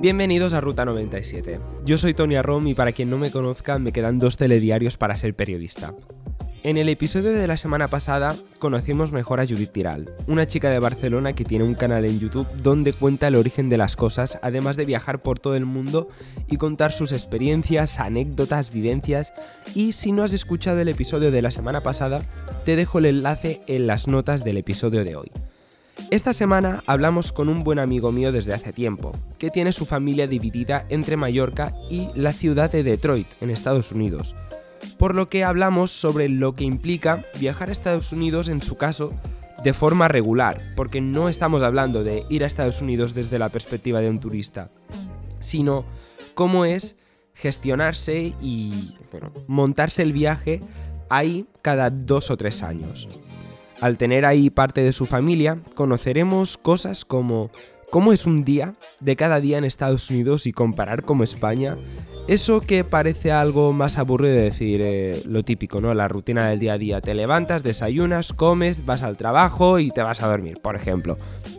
Bienvenidos a Ruta 97. Yo soy Tony Arrom y para quien no me conozca me quedan dos telediarios para ser periodista. En el episodio de la semana pasada conocimos mejor a Judith Tiral, una chica de Barcelona que tiene un canal en YouTube donde cuenta el origen de las cosas, además de viajar por todo el mundo y contar sus experiencias, anécdotas, vivencias. Y si no has escuchado el episodio de la semana pasada, te dejo el enlace en las notas del episodio de hoy. Esta semana hablamos con un buen amigo mío desde hace tiempo, que tiene su familia dividida entre Mallorca y la ciudad de Detroit, en Estados Unidos. Por lo que hablamos sobre lo que implica viajar a Estados Unidos en su caso de forma regular, porque no estamos hablando de ir a Estados Unidos desde la perspectiva de un turista, sino cómo es gestionarse y montarse el viaje ahí cada dos o tres años. Al tener ahí parte de su familia, conoceremos cosas como cómo es un día de cada día en Estados Unidos y comparar como España. Eso que parece algo más aburrido de decir eh, lo típico, ¿no? La rutina del día a día. Te levantas, desayunas, comes, vas al trabajo y te vas a dormir, por ejemplo.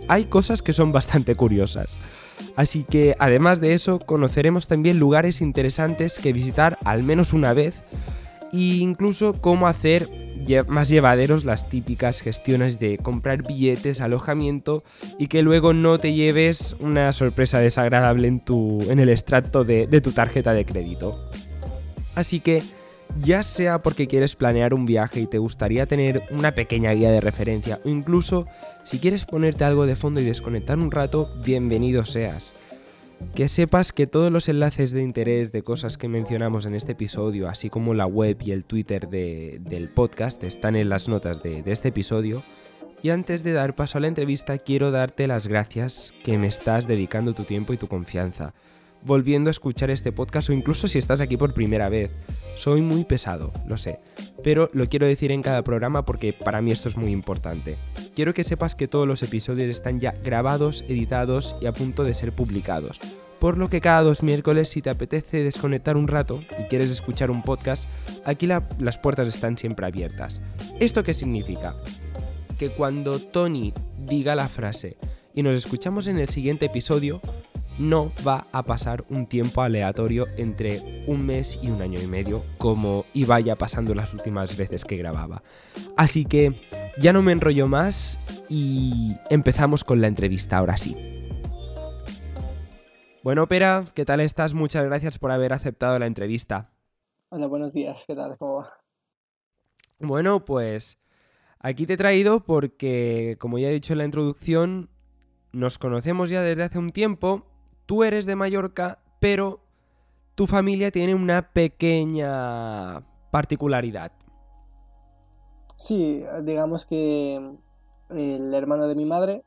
Hay cosas que son bastante curiosas. Así que además de eso, conoceremos también lugares interesantes que visitar al menos una vez e incluso cómo hacer más llevaderos las típicas gestiones de comprar billetes, alojamiento y que luego no te lleves una sorpresa desagradable en, tu, en el extracto de, de tu tarjeta de crédito. Así que, ya sea porque quieres planear un viaje y te gustaría tener una pequeña guía de referencia o incluso si quieres ponerte algo de fondo y desconectar un rato, bienvenido seas. Que sepas que todos los enlaces de interés de cosas que mencionamos en este episodio, así como la web y el Twitter del podcast, están en las notas de, de este episodio. Y antes de dar paso a la entrevista, quiero darte las gracias que me estás dedicando tu tiempo y tu confianza volviendo a escuchar este podcast o incluso si estás aquí por primera vez. Soy muy pesado, lo sé, pero lo quiero decir en cada programa porque para mí esto es muy importante. Quiero que sepas que todos los episodios están ya grabados, editados y a punto de ser publicados. Por lo que cada dos miércoles si te apetece desconectar un rato y quieres escuchar un podcast, aquí las puertas están siempre abiertas. ¿Esto qué significa? Que cuando Tony diga la frase y nos escuchamos en el siguiente episodio, no va a pasar un tiempo aleatorio entre un mes y un año y medio, como iba ya pasando las últimas veces que grababa. Así que ya no me enrollo más y empezamos con la entrevista ahora sí. Bueno, Pera, ¿qué tal estás? Muchas gracias por haber aceptado la entrevista. Hola, buenos días, ¿qué tal? ¿Cómo va? Bueno, pues aquí te he traído porque, como ya he dicho en la introducción, nos conocemos ya desde hace un tiempo tú eres de Mallorca, pero tu familia tiene una pequeña particularidad. Sí, digamos que el hermano de mi madre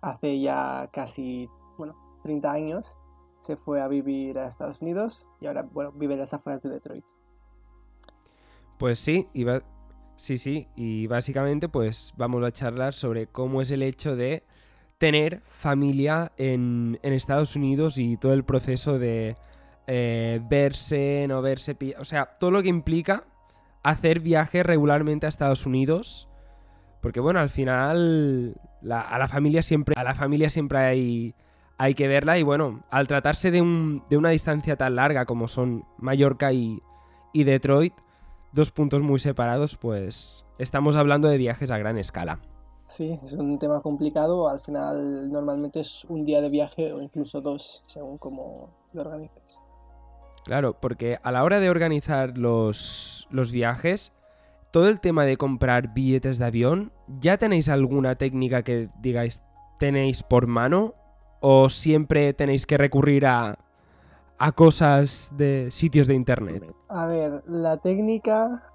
hace ya casi, bueno, 30 años se fue a vivir a Estados Unidos y ahora, bueno, vive en las afueras de Detroit. Pues sí, sí, sí, y básicamente pues vamos a charlar sobre cómo es el hecho de tener familia en, Estados Unidos y todo el proceso de eh, verse, no verse, o sea, todo lo que implica hacer viajes regularmente a Estados Unidos. Porque bueno, al final a la familia siempre, a la familia siempre hay, hay que verla y bueno, al tratarse de, un, de una distancia tan larga como son Mallorca y, y Detroit, dos puntos muy separados, pues estamos hablando de viajes a gran escala. Sí, es un tema complicado. Al final normalmente es un día de viaje o incluso dos, según cómo lo organices. Claro, porque a la hora de organizar los, los viajes, todo el tema de comprar billetes de avión, ¿ya tenéis alguna técnica que digáis tenéis por mano? ¿O siempre tenéis que recurrir a, a cosas de sitios de internet? A ver, la técnica,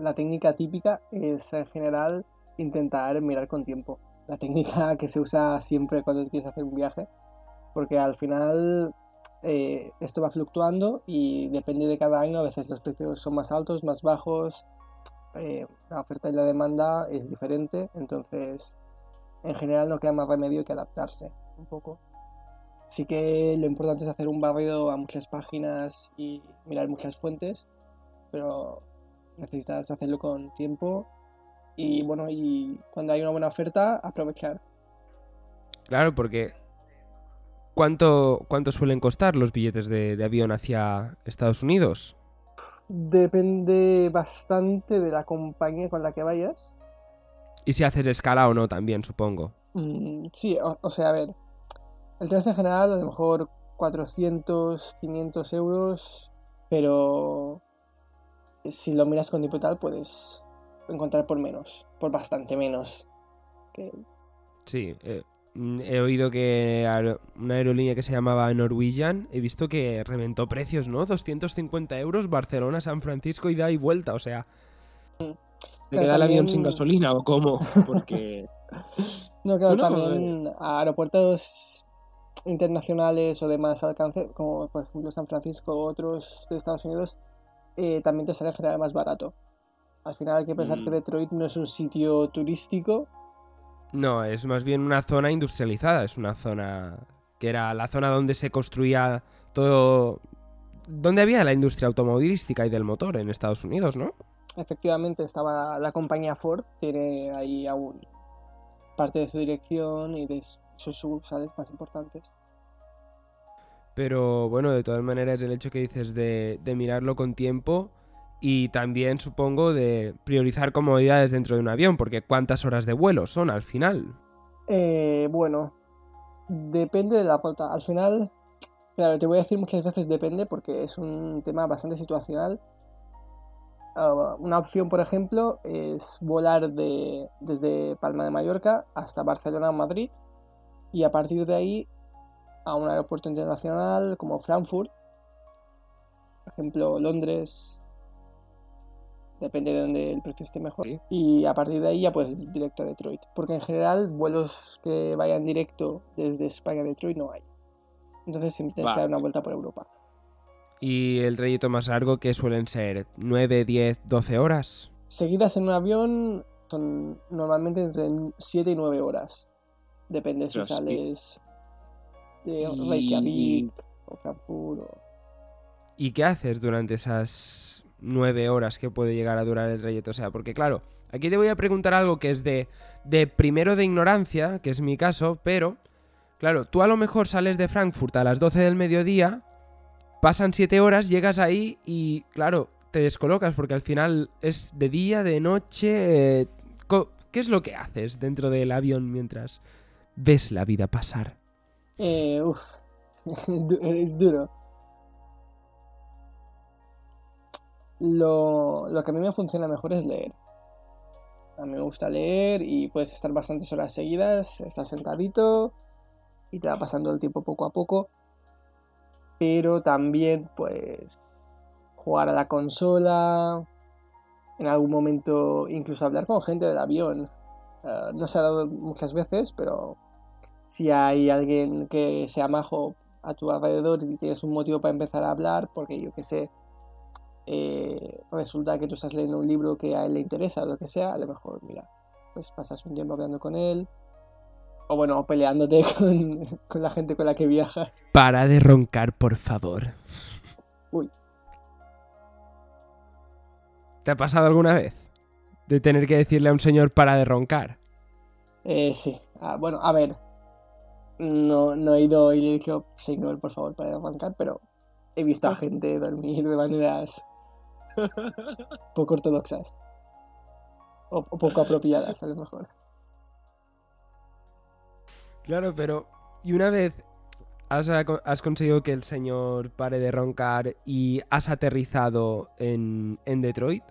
la técnica típica es en general intentar mirar con tiempo. La técnica que se usa siempre cuando quieres hacer un viaje, porque al final eh, esto va fluctuando y depende de cada año, a veces los precios son más altos, más bajos, eh, la oferta y la demanda es diferente, entonces en general no queda más remedio que adaptarse un poco. Así que lo importante es hacer un barrido a muchas páginas y mirar muchas fuentes, pero necesitas hacerlo con tiempo Y bueno, y cuando hay una buena oferta, aprovechar. Claro, porque ¿cuánto, cuánto suelen costar los billetes de, de avión hacia Estados Unidos? Depende bastante de la compañía con la que vayas. Y si haces escala o no también, supongo. Mm, sí, o, o sea, a ver. El tren en general, a lo mejor 400, 500 euros, pero si lo miras con tiempo y tal, puedes encontrar por menos, por bastante menos. Que... Sí, eh, mm, he oído que una aerolínea que se llamaba Norwegian, he visto que reventó precios, ¿no? 250 euros, Barcelona, San Francisco, ida y vuelta, o sea... ¿Te Claro, queda el avión sin gasolina o cómo? Porque. No, claro, Bueno, también a aeropuertos internacionales o de más alcance, como por ejemplo San Francisco o otros de Estados Unidos, eh, también te sale en general más barato. Al final hay que pensar que Mm. Detroit no es un sitio turístico, No, es más bien una zona industrializada, es una zona que era la zona donde se construía todo... Donde había la industria automovilística y del motor en Estados Unidos, ¿no? efectivamente estaba la compañía Ford, tiene ahí aún parte de su dirección y de sus sucursales más importantes. Pero bueno, de todas maneras el hecho que dices de, de mirarlo con tiempo y también supongo de priorizar comodidades dentro de un avión, porque ¿cuántas horas de vuelo son al final? Eh, bueno, depende de la ruta. Al final, claro, te voy a decir muchas veces depende porque es un tema bastante situacional. Ah, una opción, por ejemplo, es volar de, desde Palma de Mallorca hasta Barcelona o Madrid y a partir de ahí a un aeropuerto internacional como Frankfurt, por ejemplo, Londres, depende de donde el precio esté mejor. Sí. Y a partir de ahí ya puedes ir directo a Detroit, porque en general vuelos que vayan directo desde España a Detroit no hay. Entonces siempre tienes que dar una vuelta por Europa. Y el trayecto más largo que suelen ser 9, 10, 12 horas. Seguidas en un avión son normalmente entre 7 y 9 horas. Depende si y- sales de y- Reykjavik o Frankfurt o... ¿Y qué haces durante esas 9 horas que puede llegar a durar el trayecto? O sea, porque claro, aquí te voy a preguntar algo que es de, de primero de ignorancia, que es mi caso, pero claro, tú a lo mejor sales de Frankfurt a las 12 del mediodía, pasan 7 horas, llegas ahí y claro, te descolocas porque al final es de día, de noche... eh, ¿Qué es lo que haces dentro del avión mientras ves la vida pasar? Eh, es duro. Lo, lo que a mí me funciona mejor es leer. A mí me gusta leer y puedes estar bastantes horas seguidas, estás sentadito y te va pasando el tiempo poco a poco. Pero también, pues, jugar a la consola, en algún momento incluso hablar con gente del avión. Eh, no se ha dado muchas veces, pero si hay alguien que sea majo a tu alrededor y tienes un motivo para empezar a hablar, porque yo que sé, eh, resulta que tú estás leyendo un libro que a él le interesa o lo que sea, a lo mejor, mira, pues pasas un tiempo hablando con él, o bueno, peleándote con, con la gente con la que viajas. Para de roncar, por favor. Uy. ¿Te ha pasado alguna vez? De tener que decirle a un señor para de roncar. Eh, sí, Ah, bueno, a ver, no, no he ido y le he dicho, señor, por favor, para de arrancar, pero he visto a gente dormir de maneras poco ortodoxas. O, o poco apropiadas, a lo mejor. Claro, pero... ¿Y una vez has, conseguido que el señor pare de roncar y has aterrizado en, en Detroit?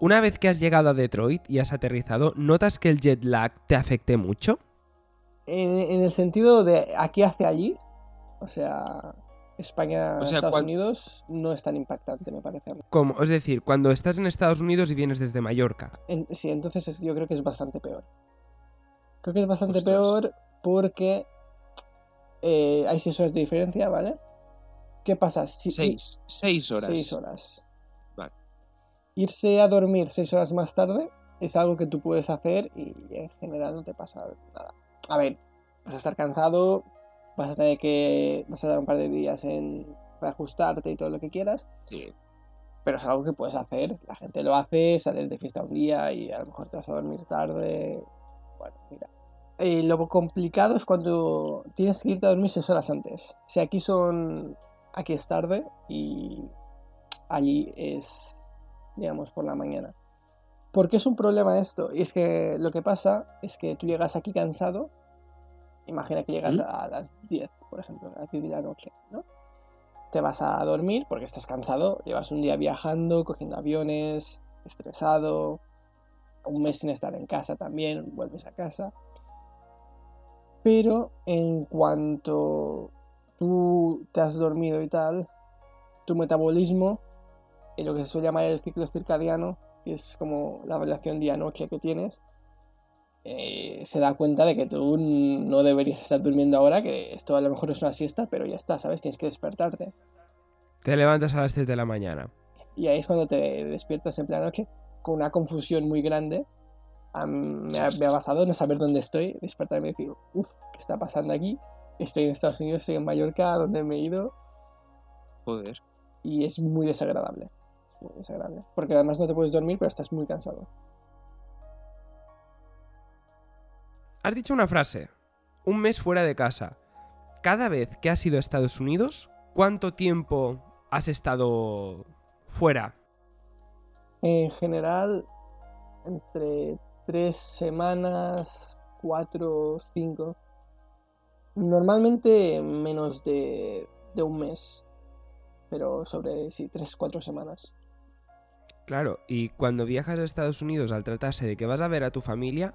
Una vez que has llegado a Detroit y has aterrizado, ¿notas que el jet lag te afecte mucho? En, en el sentido de aquí hacia allí, o sea, España, O sea, Estados Unidos, no es tan impactante, me parece a mí. Como, es decir, cuando estás en Estados Unidos y vienes desde Mallorca. En- sí, entonces es- yo creo que es bastante peor. Creo que es bastante Ostras. peor porque eh, hay seis horas de diferencia, ¿vale? ¿Qué pasa? Si, Seis. Seis horas. Seis horas. Vale. Irse a dormir seis horas más tarde es algo que tú puedes hacer y en general no te pasa nada. A ver, vas a estar cansado, vas a tener que. vas a dar un par de días en reajustarte y todo lo que quieras, Sí. pero es algo que puedes hacer. La gente lo hace, sales de fiesta un día y a lo mejor te vas a dormir tarde. Bueno, mira. Eh, lo complicado es cuando tienes que irte a dormir seis horas antes. Si aquí son. Aquí es tarde y allí es, digamos, por la mañana. ¿Por qué es un problema esto? Y es que lo que pasa es que tú llegas aquí cansado. Imagina que llegas ¿Mm? a las 10, por ejemplo, a las 10 de la noche, ¿no? Te vas a dormir porque estás cansado, llevas un día viajando, cogiendo aviones, estresado, un mes sin estar en casa también, vuelves a casa. Pero en cuanto tú te has dormido y tal, tu metabolismo, en lo que se suele llamar el ciclo circadiano, que es como la relación día-noche que tienes, eh, se da cuenta de que tú no deberías estar durmiendo ahora, que esto a lo mejor es una siesta, pero ya está, ¿sabes? Tienes que despertarte. Te levantas a las 3 de la mañana. Y ahí es cuando te despiertas en plena noche con una confusión muy grande. Me, ha, me ha pasado no saber dónde estoy, despertarme y decir, uff, ¿qué está pasando aquí? Estoy en Estados Unidos, estoy en Mallorca, ¿dónde me he ido? Joder. Y es muy desagradable. Es muy desagradable. Porque además no te puedes dormir, pero estás muy cansado. Has dicho una frase. Un mes fuera de casa. Cada vez que has ido a Estados Unidos, ¿cuánto tiempo has estado fuera? En general, entre tres semanas, cuatro, cinco. Normalmente menos de, de un mes. Pero sobre, sí, tres, cuatro semanas. Claro, y cuando viajas a Estados Unidos al tratarse de que vas a ver a tu familia,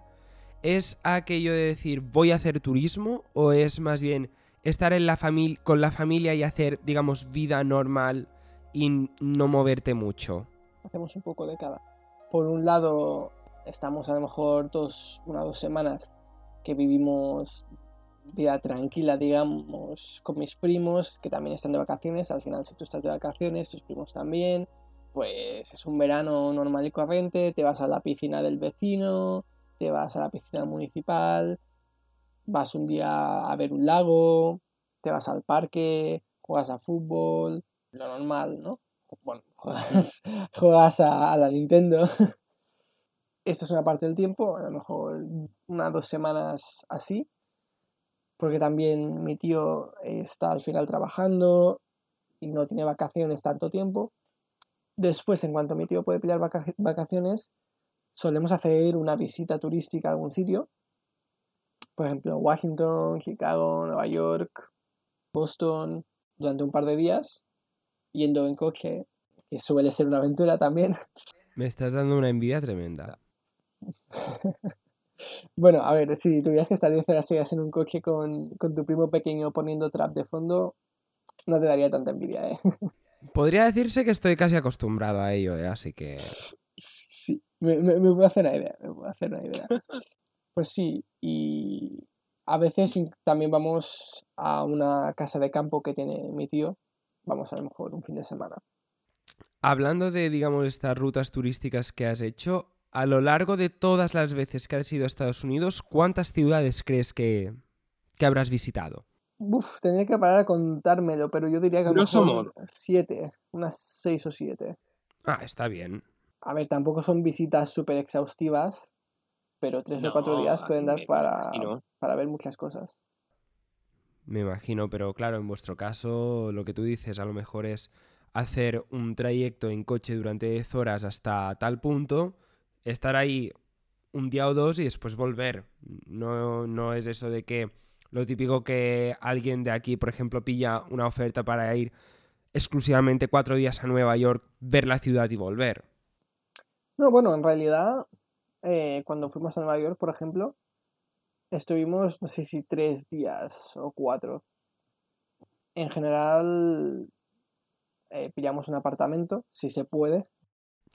¿es aquello de decir voy a hacer turismo o es más bien estar en la con la familia y hacer, digamos, vida normal y no moverte mucho? hacemos un poco de cada. Por un lado, estamos a lo mejor dos, una o dos semanas que vivimos vida tranquila, digamos, con mis primos, que también están de vacaciones. Al final, si tú estás de vacaciones, tus primos también, pues es un verano normal y corriente, te vas a la piscina del vecino, te vas a la piscina municipal, vas un día a ver un lago, te vas al parque, juegas a fútbol, lo normal, ¿no? Bueno, juegas, a, a la Nintendo. Esto es una parte del tiempo, a lo mejor unas dos semanas así, porque también mi tío está al final trabajando y no tiene vacaciones tanto tiempo. Después, en cuanto mi tío puede pillar vaca- vacaciones, solemos hacer una visita turística a algún sitio. Por ejemplo, Washington, Chicago, Nueva York, Boston, durante un par de días, yendo en coche, que suele ser una aventura también. Me estás dando una envidia tremenda. Bueno, a ver, si tuvieras que estar 10 horas seguidas en un coche con, con tu primo pequeño poniendo trap de fondo, no te daría tanta envidia, ¿eh? Podría decirse que estoy casi acostumbrado a ello, ¿eh? así que... Sí, me, me, me puedo hacer una idea, me puedo hacer una idea. Pues sí, y a veces también vamos a una casa de campo que tiene mi tío, vamos a lo mejor un fin de semana. Hablando de, digamos, estas rutas turísticas que has hecho, a lo largo de todas las veces que has ido a Estados Unidos, ¿cuántas ciudades crees que, que habrás visitado? Uf, tendría que parar a contármelo, pero yo diría que a lo Grosso mejor siete, unas seis o siete. Ah, está bien. A ver, tampoco son visitas súper exhaustivas, pero tres o cuatro días pueden dar para, para ver muchas cosas. Me imagino, pero claro, en vuestro caso, lo que tú dices a lo mejor es hacer un trayecto en coche durante 10 horas hasta tal punto, estar ahí un día o dos y después volver. No, no es eso de que lo típico que alguien de aquí, por ejemplo, pilla una oferta para ir exclusivamente cuatro días a Nueva York, ver la ciudad y volver. No, bueno, en realidad, eh, cuando fuimos a Nueva York, por ejemplo, estuvimos, no sé si tres días o cuatro. En general, eh, pillamos un apartamento, si se puede.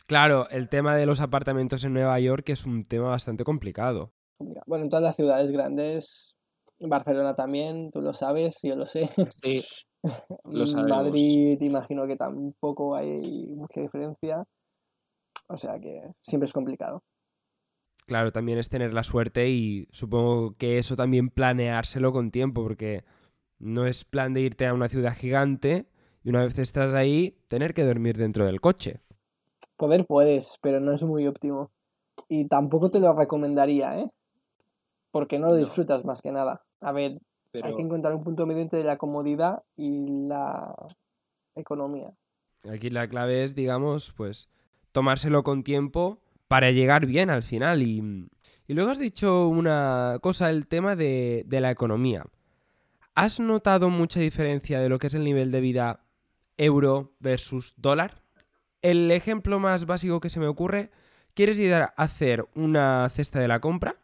Claro, el tema de los apartamentos en Nueva York es un tema bastante complicado. Bueno, en todas las ciudades grandes, Barcelona también, tú lo sabes, yo lo sé. Sí, Lo. Madrid, imagino que tampoco hay mucha diferencia. O sea que siempre es complicado. Claro, también es tener la suerte y supongo que eso también planeárselo con tiempo, porque no es plan de irte a una ciudad gigante Y una vez estás ahí, tener que dormir dentro del coche. Poder puedes, pero no es muy óptimo. Y tampoco te lo recomendaría, ¿eh? Porque no lo disfrutas más que nada. A ver, Pero hay que encontrar un punto medio entre la comodidad y la economía. Aquí la clave es, digamos, pues tomárselo con tiempo para llegar bien al final. Y, y luego has dicho una cosa, el tema de, de la economía. ¿Has notado mucha diferencia de lo que es el nivel de vida euro versus dólar? El ejemplo más básico que se me ocurre, ¿quieres ir a hacer una cesta de la compra?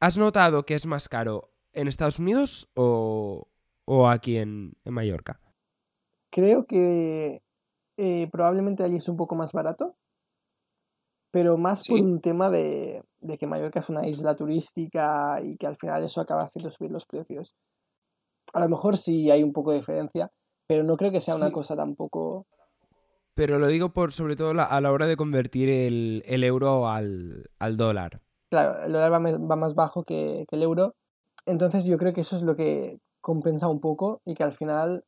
¿Has notado que es más caro en Estados Unidos o, o aquí en, en Mallorca? Creo que eh, probablemente allí es un poco más barato, pero más por un tema de, de que Mallorca es una isla turística y que al final eso acaba haciendo subir los precios. A lo mejor sí hay un poco de diferencia, pero no creo que sea una Sí. cosa tampoco... Pero lo digo por sobre todo la- a la hora de convertir el, el euro al, al dólar. Claro, el dólar va, va más bajo que, que el euro, entonces yo creo que eso es lo que compensa un poco y que al final...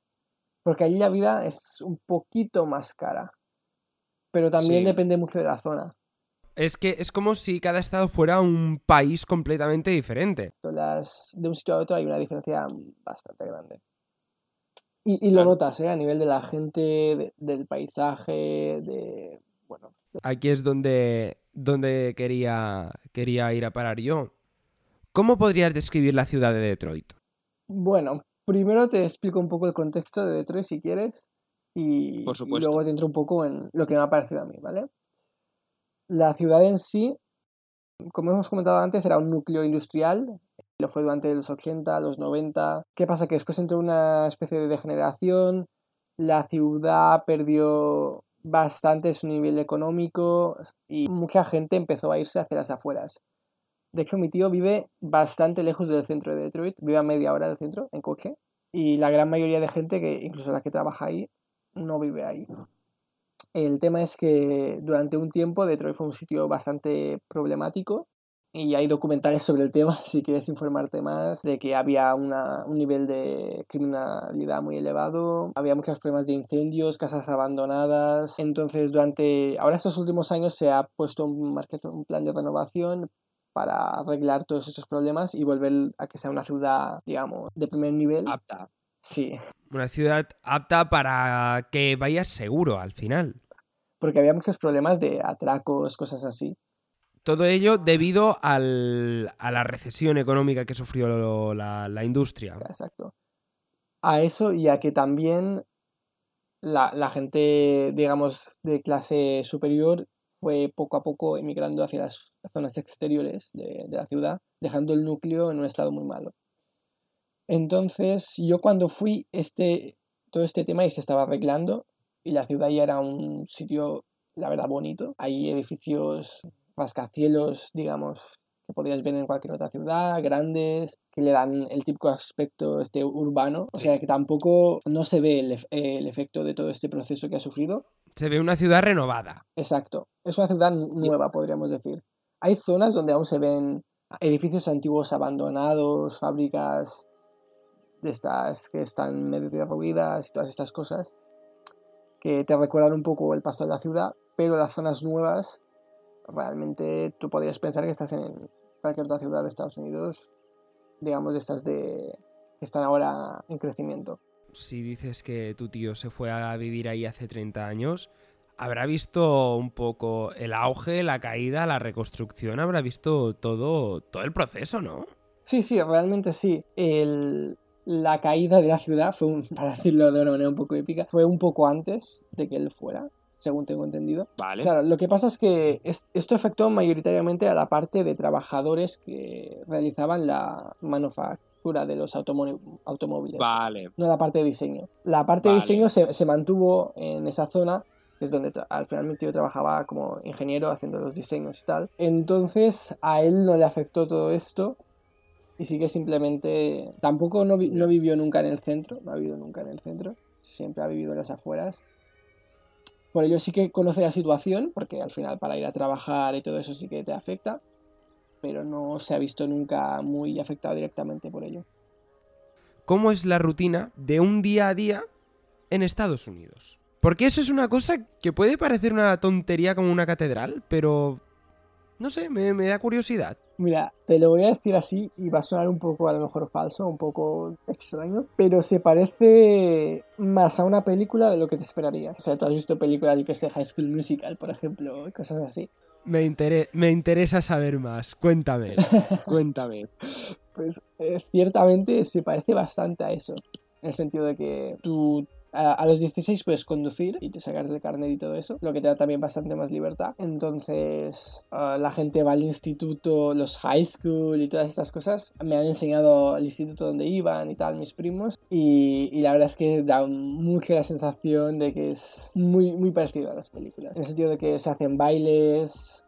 Porque allí la vida es un poquito más cara, pero también Sí. depende mucho de la zona. Es que es como si cada estado fuera un país completamente diferente. las, de un sitio a otro hay una diferencia bastante grande. Y, y lo Claro. notas, ¿eh? A nivel de la gente, de- del paisaje, de... Bueno, Aquí es donde, donde quería, quería ir a parar yo. ¿Cómo podrías describir la ciudad de Detroit? bueno, primero te explico un poco el contexto de Detroit si quieres y, Por y luego te entro un poco en lo que me ha parecido a mí, ¿vale? La ciudad en sí, como hemos comentado antes, era un núcleo industrial, lo fue durante los 80, los 90. ¿Qué pasa? Que después entró una especie de degeneración, la ciudad perdió bastante su nivel económico y mucha gente empezó a irse hacia las afueras. De hecho, mi tío vive bastante lejos del centro de Detroit, vive a media hora del centro en coche, y la gran mayoría de gente, que incluso la que trabaja ahí, no vive ahí. El tema es que durante un tiempo Detroit fue un sitio bastante problemático y hay documentales sobre el tema si quieres informarte más de que había una- un nivel de criminalidad muy elevado, había muchos problemas de incendios, casas abandonadas. Entonces, durante ahora estos últimos años se ha puesto un, plan de renovación para arreglar todos estos problemas y volver a que sea una ciudad, digamos, de primer nivel. apta. Sí, Una ciudad apta para que vayas seguro al final. porque había muchos problemas de atracos, cosas así. Todo ello debido al- a la recesión económica que sufrió lo- la, la industria. Exacto. A eso y a que también la, la gente, digamos, de clase superior fue poco a poco emigrando hacia las zonas exteriores de, de la ciudad, dejando el núcleo en un estado muy malo. Entonces, yo cuando fui, este, todo este tema ya se estaba arreglando y la ciudad ya era un sitio, la verdad, bonito. Hay edificios rascacielos, digamos, que podrías ver en cualquier otra ciudad, grandes, que le dan el típico aspecto este urbano. O sea que tampoco no se ve el, el efecto de todo este proceso que ha sufrido. Se ve una ciudad renovada. Exacto. Es una ciudad nueva, podríamos decir. Hay zonas donde aún se ven edificios antiguos abandonados, fábricas de estas que están medio derruidas y todas estas cosas que te recuerdan un poco el paso de la ciudad, pero las zonas nuevas realmente tú podrías pensar que estás en cualquier otra ciudad de Estados Unidos, digamos de estas de que están ahora en crecimiento. Si dices que tu tío se fue a vivir ahí hace 30 años, habrá visto un poco el auge, la caída, la reconstrucción, habrá visto todo, todo el proceso, ¿no? Sí, sí, realmente sí. El- la caída de la ciudad fue, un- para decirlo de una manera un poco épica, fue un poco antes de que él fuera, según tengo entendido. Vale. Claro, lo que pasa es que es- esto afectó mayoritariamente a la parte de trabajadores que realizaban la manufactura de los automóviles, Vale. no la parte de diseño. La parte de diseño se, se mantuvo en esa zona, es donde al final mi tío trabajaba como ingeniero haciendo los diseños y tal. Entonces a él no le afectó todo esto y sí que simplemente tampoco no, no vivió nunca en el centro, no ha vivido nunca en el centro, siempre ha vivido en las afueras. Por ello sí que conoce la situación, porque al final para ir a trabajar y todo eso sí que te afecta, pero no se ha visto nunca muy afectado directamente por ello. ¿Cómo es la rutina de un día a día en Estados Unidos. Porque eso es una cosa que puede parecer una tontería como una catedral, pero... No sé, me, me da curiosidad. Mira, te lo voy a decir así y va a sonar un poco a lo mejor falso, un poco extraño, pero se parece más a una película de lo que te esperarías. O sea, tú has visto películas, yo que sé, High School Musical, por ejemplo, y cosas así. Me, me interesa saber más. Cuéntame. Cuéntame. Pues eh, ciertamente se parece bastante a eso. En el sentido de que tú a, los 16 puedes conducir y te sacas el carnet y todo eso, lo que te da también bastante más libertad. Entonces la gente va al instituto, los high school y todas estas cosas. Me han enseñado el instituto donde iban y tal, mis primos. Y, y la verdad es que da mucho la sensación de que es muy, muy parecido a las películas. En el sentido de que se hacen bailes,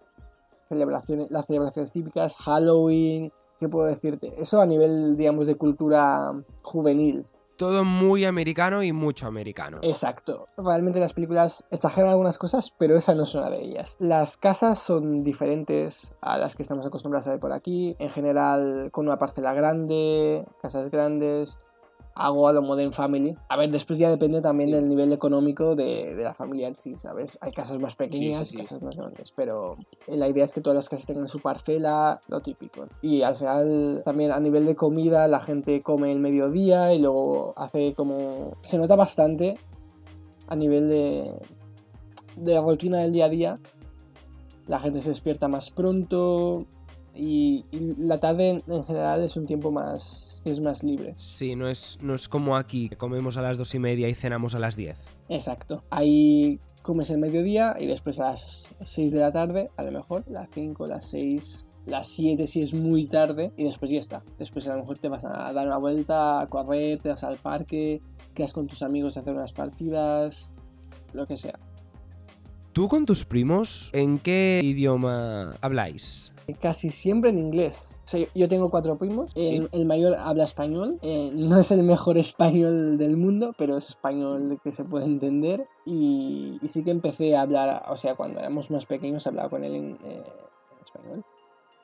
celebraciones, las celebraciones típicas, Halloween, ¿qué puedo decirte? Eso a nivel, digamos, de cultura juvenil. Todo muy americano y mucho americano. Exacto. Realmente las películas exageran algunas cosas, pero esa no es una de ellas. Las casas son diferentes a las que estamos acostumbrados a ver por aquí. En general, con una parcela grande, casas grandes. Hago a lo Modern Family. A ver, después ya depende también del nivel económico de, de la familia en sí, ¿sabes? Hay casas más pequeñas, Sí, sí, sí. casas más grandes, pero eh, la idea es que todas las casas tengan su parcela, lo típico. Y al final, también a nivel de comida, la gente come el mediodía y luego hace como... Se nota bastante a nivel de, de rutina del día a día. La gente se despierta más pronto y, y la tarde en, en general es un tiempo más... es más libre. Sí, no es, no es como aquí, que comemos a las dos y media y cenamos a las diez. Exacto. Ahí comes el mediodía y después a las 6 de la tarde, a lo mejor, las 5, las 6, las 7 si es muy tarde y después ya está. Después a lo mejor te vas a dar una vuelta, a correr, te vas al parque, quedas con tus amigos a hacer unas partidas, lo que sea. ¿Tú con tus primos en qué idioma habláis? Casi siempre en inglés. O sea, yo- tengo cuatro primos. El, Sí. el mayor habla español. eh, no es el mejor español del mundo, pero es español que se puede entender. Y, y sí que empecé a hablar, o sea, cuando éramos más pequeños hablaba con él en, eh, en español.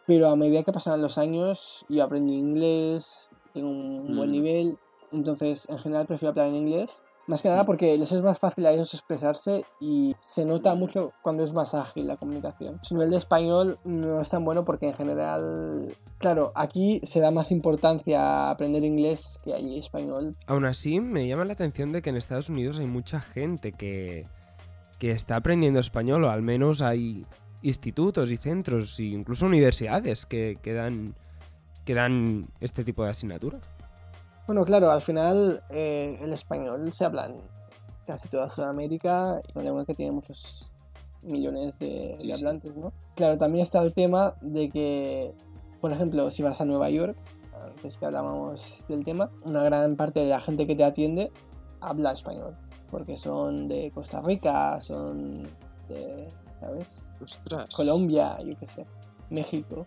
Pero a medida que pasaban los años, yo aprendí inglés, tengo un buen Mm. nivel. Entonces, en general prefiero hablar en inglés. Más que nada porque les es más fácil a ellos expresarse y se nota mucho cuando es más ágil la comunicación. Su nivel de español no es tan bueno porque en general, claro, aquí se da más importancia a aprender inglés que allí español. Aún así, me llama la atención de que en Estados Unidos hay mucha gente que, que está aprendiendo español, o al menos hay institutos y centros, e incluso universidades que, que dan, que dan este tipo de asignatura. Bueno, claro, al final eh, el español se habla en casi toda Sudamérica y una lengua que tiene muchos millones de, Sí, de sí. hablantes, ¿no? Claro, también está el tema de que, por ejemplo, si vas a Nueva York, antes que hablábamos del tema, una gran parte de la gente que te atiende habla español, porque son de Costa Rica, son de, ¿sabes? Ostras. Colombia, yo qué sé, México.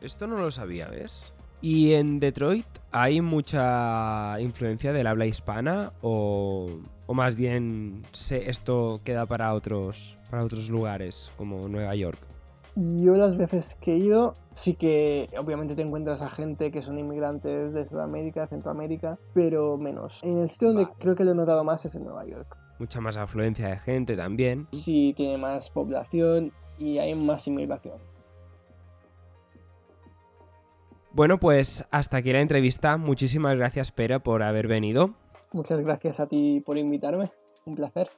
Esto no lo sabía, ¿ves? ¿Y en Detroit hay mucha influencia del habla hispana o, o más bien se, esto queda para otros, para otros lugares como Nueva York? Yo las veces que he ido, sí que obviamente te encuentras a gente que son inmigrantes de Sudamérica, Centroamérica, pero menos. En el sitio donde Vale. creo que lo he notado más es en Nueva York. Mucha más afluencia de gente también. Sí tiene más población y hay más inmigración. Bueno, pues hasta aquí la entrevista. Muchísimas gracias, Pera, por haber venido. Muchas gracias a ti por invitarme. Un placer.